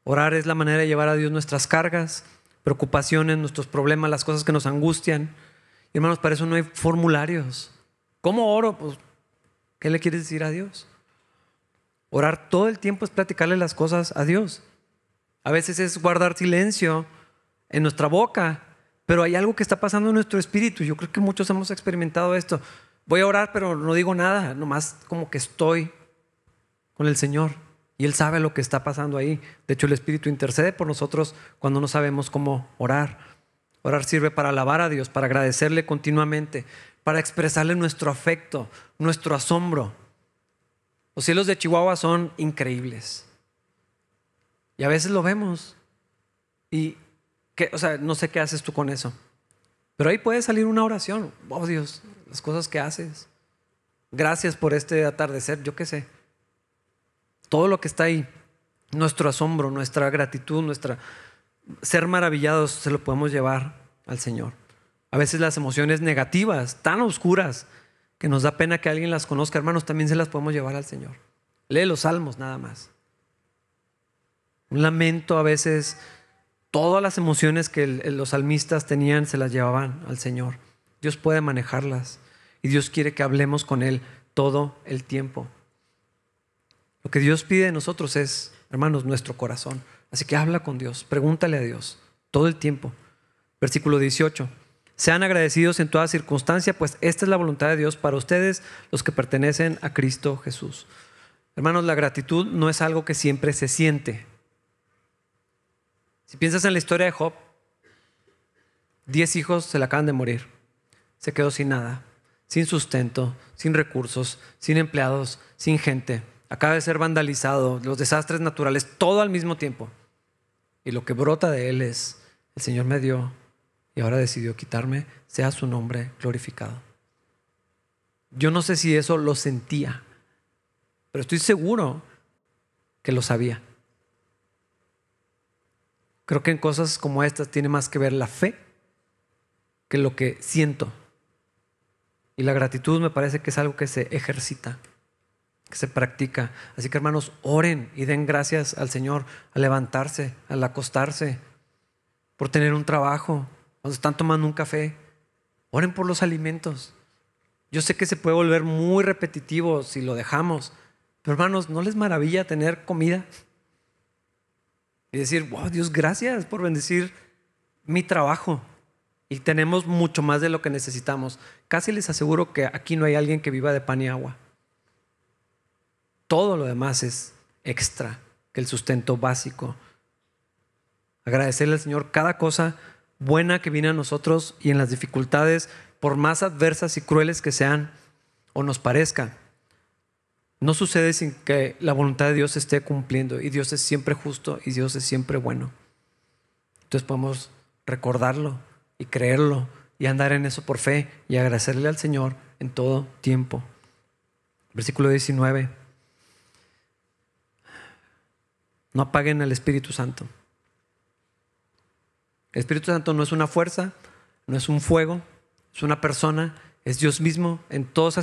Orar es la manera de llevar a Dios nuestras cargas, preocupaciones, nuestros problemas, las cosas que nos angustian. Y hermanos, para eso no hay formularios. ¿Cómo oro? Pues, ¿qué le quieres decir a Dios? Orar todo el tiempo es platicarle las cosas a Dios. A veces es guardar silencio en nuestra boca, pero hay algo que está pasando en nuestro espíritu. Yo creo que muchos hemos experimentado esto. Voy a orar, pero no digo nada, nomás como que estoy con el Señor. Y Él sabe lo que está pasando ahí. De hecho, el Espíritu intercede por nosotros cuando no sabemos cómo orar. Orar sirve para alabar a Dios, para agradecerle continuamente, para expresarle nuestro afecto, nuestro asombro, los cielos de Chihuahua son increíbles. Y a veces lo vemos. Y, o sea, no sé qué haces tú con eso. Pero ahí puede salir una oración. Oh Dios, las cosas que haces. Gracias por este atardecer, yo qué sé. Todo lo que está ahí, nuestro asombro, nuestra gratitud, nuestra ser maravillados, se lo podemos llevar al Señor. A veces las emociones negativas, tan oscuras, que nos da pena que alguien las conozca, hermanos, también se las podemos llevar al Señor. Lee los salmos nada más. Un lamento a veces, todas las emociones que los salmistas tenían se las llevaban al Señor. Dios puede manejarlas y Dios quiere que hablemos con Él todo el tiempo. Lo que Dios pide de nosotros es, hermanos, nuestro corazón. Así que habla con Dios, pregúntale a Dios todo el tiempo. Versículo 18. Sean agradecidos en toda circunstancia, pues esta es la voluntad de Dios para ustedes, los que pertenecen a Cristo Jesús. Hermanos, la gratitud no es algo que siempre se siente. Si piensas en la historia de Job, diez hijos se le acaban de morir. Se quedó sin nada, sin sustento, sin recursos, sin empleados, sin gente. Acaba de ser vandalizado, los desastres naturales, todo al mismo tiempo. Y lo que brota de él es, el Señor me dio y ahora decidió quitarme, sea su nombre glorificado. Yo no sé si eso lo sentía, pero estoy seguro que lo sabía. Creo que en cosas como estas tiene más que ver la fe que lo que siento. Y la gratitud me parece que es algo que se ejercita, que se practica. Así que hermanos, oren y den gracias al Señor al levantarse, al acostarse, por tener un trabajo, cuando están tomando un café, oren por los alimentos. Yo sé que se puede volver muy repetitivo si lo dejamos, pero hermanos, ¿no les maravilla tener comida? Y decir, wow, Dios, gracias por bendecir mi trabajo. Y tenemos mucho más de lo que necesitamos. Casi les aseguro que aquí no hay alguien que viva de pan y agua. Todo lo demás es extra que el sustento básico. Agradecerle al Señor cada cosa buena que viene a nosotros y en las dificultades, por más adversas y crueles que sean o nos parezcan. No sucede sin que la voluntad de Dios esté cumpliendo y Dios es siempre justo y Dios es siempre bueno. Entonces podemos recordarlo y creerlo y andar en eso por fe y agradecerle al Señor en todo tiempo. Versículo 19. No apaguen al Espíritu Santo. El Espíritu Santo no es una fuerza, no es un fuego, es una persona, es Dios mismo en todos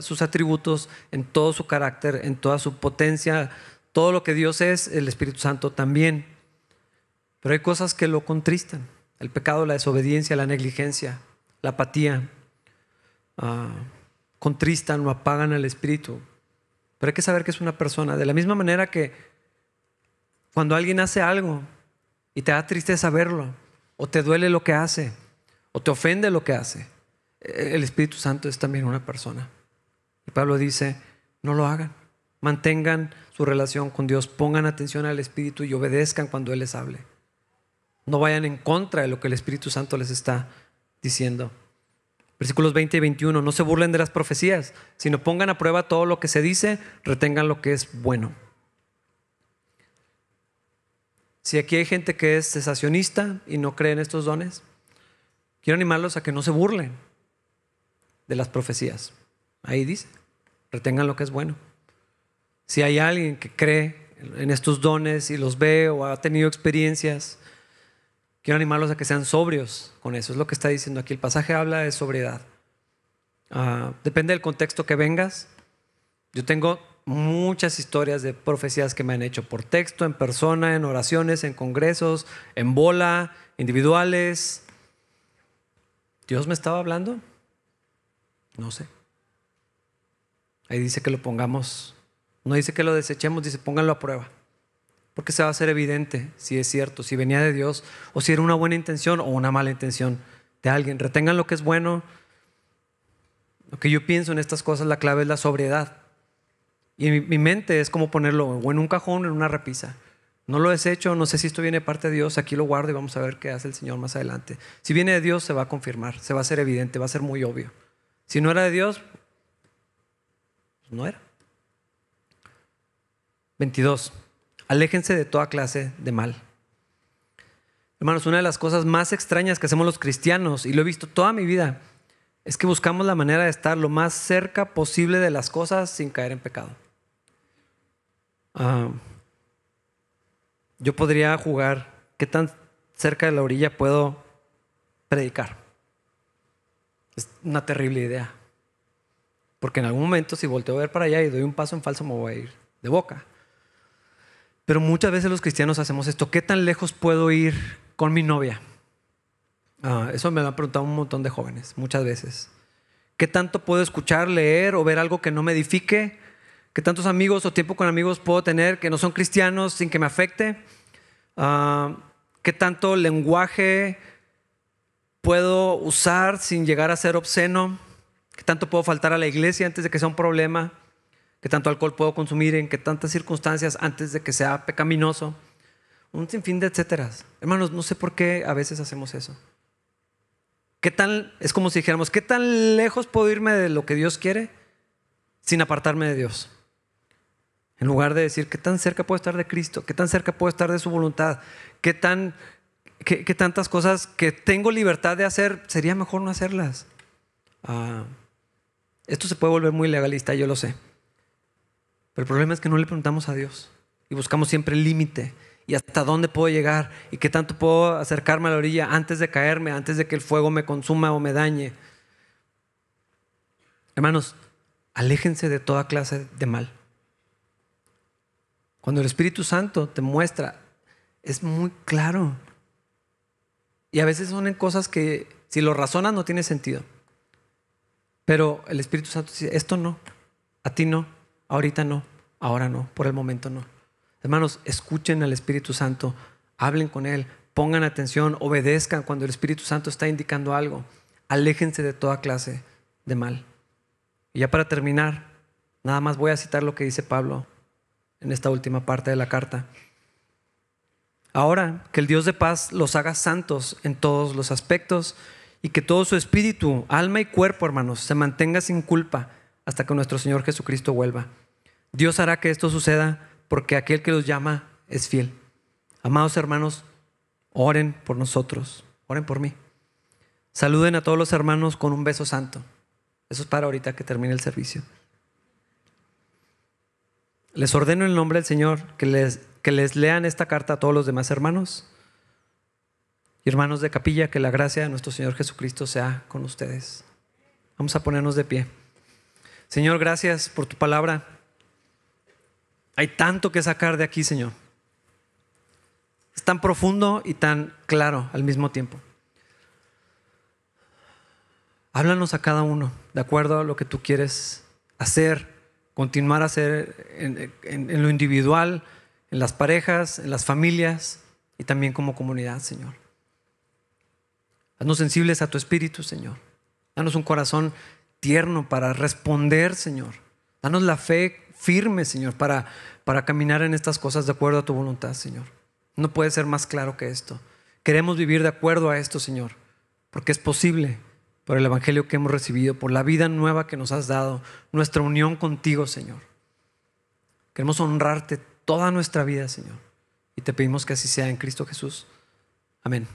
sus atributos, en todo su carácter, en toda su potencia. Todo lo que Dios es, el Espíritu Santo también. Pero hay cosas que lo contristan. El pecado, la desobediencia, la negligencia, la apatía. Ah, contristan o apagan al Espíritu. Pero hay que saber que es una persona. De la misma manera que cuando alguien hace algo y te da tristeza verlo, o te duele lo que hace, o te ofende lo que hace, el Espíritu Santo es también una persona. Y Pablo dice, no lo hagan. Mantengan su relación con Dios, pongan atención al Espíritu y obedezcan cuando Él les hable. No vayan en contra de lo que el Espíritu Santo les está diciendo. Versículos 20 y 21, no se burlen de las profecías, sino pongan a prueba todo lo que se dice, retengan lo que es bueno. Si aquí hay gente que es cesacionista y no cree en estos dones, quiero animarlos a que no se burlen de las profecías. Ahí dice, retengan lo que es bueno. Si hay alguien que cree en estos dones y los ve o ha tenido experiencias, quiero animarlos a que sean sobrios con eso. Es lo que está diciendo aquí. El pasaje habla de sobriedad. Ah, depende del contexto que vengas. Yo tengo muchas historias de profecías que me han hecho por texto, en persona, en oraciones, en congresos, en bola, individuales. ¿Dios me estaba hablando? No sé. Ahí dice que lo pongamos, no dice que lo desechemos, dice pónganlo a prueba. Porque se va a hacer evidente si es cierto, si venía de Dios o si era una buena intención o una mala intención de alguien. Retengan lo que es bueno. Lo que yo pienso en estas cosas, la clave es la sobriedad. Y mi, mi mente es como ponerlo o en un cajón o en una repisa. No lo desecho, no sé si esto viene de parte de Dios, aquí lo guardo y vamos a ver qué hace el Señor más adelante. Si viene de Dios, se va a confirmar, se va a hacer evidente, va a ser muy obvio. Si no era de Dios, pues no era. 22. Aléjense de toda clase de mal. Hermanos, una de las cosas más extrañas que hacemos los cristianos, y lo he visto toda mi vida, es que buscamos la manera de estar lo más cerca posible de las cosas sin caer en pecado. Ah, yo podría jugar qué tan cerca de la orilla puedo predicar. Es una terrible idea. Porque en algún momento si volteo a ver para allá y doy un paso en falso me voy a ir de boca. Pero muchas veces los cristianos hacemos esto. ¿Qué tan lejos puedo ir con mi novia? Ah, eso me lo han preguntado un montón de jóvenes, muchas veces. ¿Qué tanto puedo escuchar, leer o ver algo que no me edifique? ¿Qué tantos amigos o tiempo con amigos puedo tener que no son cristianos sin que me afecte? Ah, ¿Qué tanto lenguaje puedo usar sin llegar a ser obsceno? ¿Qué tanto puedo faltar a la iglesia antes de que sea un problema? ¿Qué tanto alcohol puedo consumir? ¿En qué tantas circunstancias antes de que sea pecaminoso? Un sinfín de etcéteras. Hermanos, no sé por qué a veces hacemos eso. ¿Qué tan, es como si dijéramos, ¿qué tan lejos puedo irme de lo que Dios quiere sin apartarme de Dios? En lugar de decir, ¿qué tan cerca puedo estar de Cristo? ¿Qué tan cerca puedo estar de su voluntad? ¿Qué tan que, tantas cosas que tengo libertad de hacer, sería mejor no hacerlas. Ah, esto se puede volver muy legalista, yo lo sé. Pero el problema es que no le preguntamos a Dios y buscamos siempre el límite y hasta dónde puedo llegar y qué tanto puedo acercarme a la orilla antes de caerme, antes de que el fuego me consuma o me dañe. Hermanos, aléjense de toda clase de mal. Cuando el Espíritu Santo te muestra, es muy claro. Y a veces son en cosas que si lo razonas no tiene sentido. Pero el Espíritu Santo dice, esto no, a ti no, ahorita no, ahora no, por el momento no. Hermanos, escuchen al Espíritu Santo, hablen con Él, pongan atención, obedezcan cuando el Espíritu Santo está indicando algo. Aléjense de toda clase de mal. Y ya para terminar, nada más voy a citar lo que dice Pablo en esta última parte de la carta. Ahora, que el Dios de paz los haga santos en todos los aspectos y que todo su espíritu, alma y cuerpo, hermanos, se mantenga sin culpa hasta que nuestro Señor Jesucristo vuelva. Dios hará que esto suceda porque aquel que los llama es fiel. Amados hermanos, oren por nosotros, oren por mí. Saluden a todos los hermanos con un beso santo. Eso es para ahorita que termine el servicio. Les ordeno en el nombre del Señor que les que les lean esta carta a todos los demás hermanos. Y hermanos de capilla, que la gracia de nuestro Señor Jesucristo sea con ustedes. Vamos a ponernos de pie. Señor, gracias por tu palabra. Hay tanto que sacar de aquí, Señor. Es tan profundo y tan claro al mismo tiempo. Háblanos a cada uno de acuerdo a lo que tú quieres hacer, continuar a hacer en, en lo individual, en las parejas, en las familias y también como comunidad, Señor. Haznos sensibles a tu espíritu, Señor. Danos un corazón tierno para responder, Señor. Danos la fe firme, Señor, para, para caminar en estas cosas de acuerdo a tu voluntad, Señor. No puede ser más claro que esto. Queremos vivir de acuerdo a esto, Señor, porque es posible por el Evangelio que hemos recibido, por la vida nueva que nos has dado, nuestra unión contigo, Señor. Queremos honrarte toda nuestra vida, Señor. Y te pedimos que así sea en Cristo Jesús. Amén.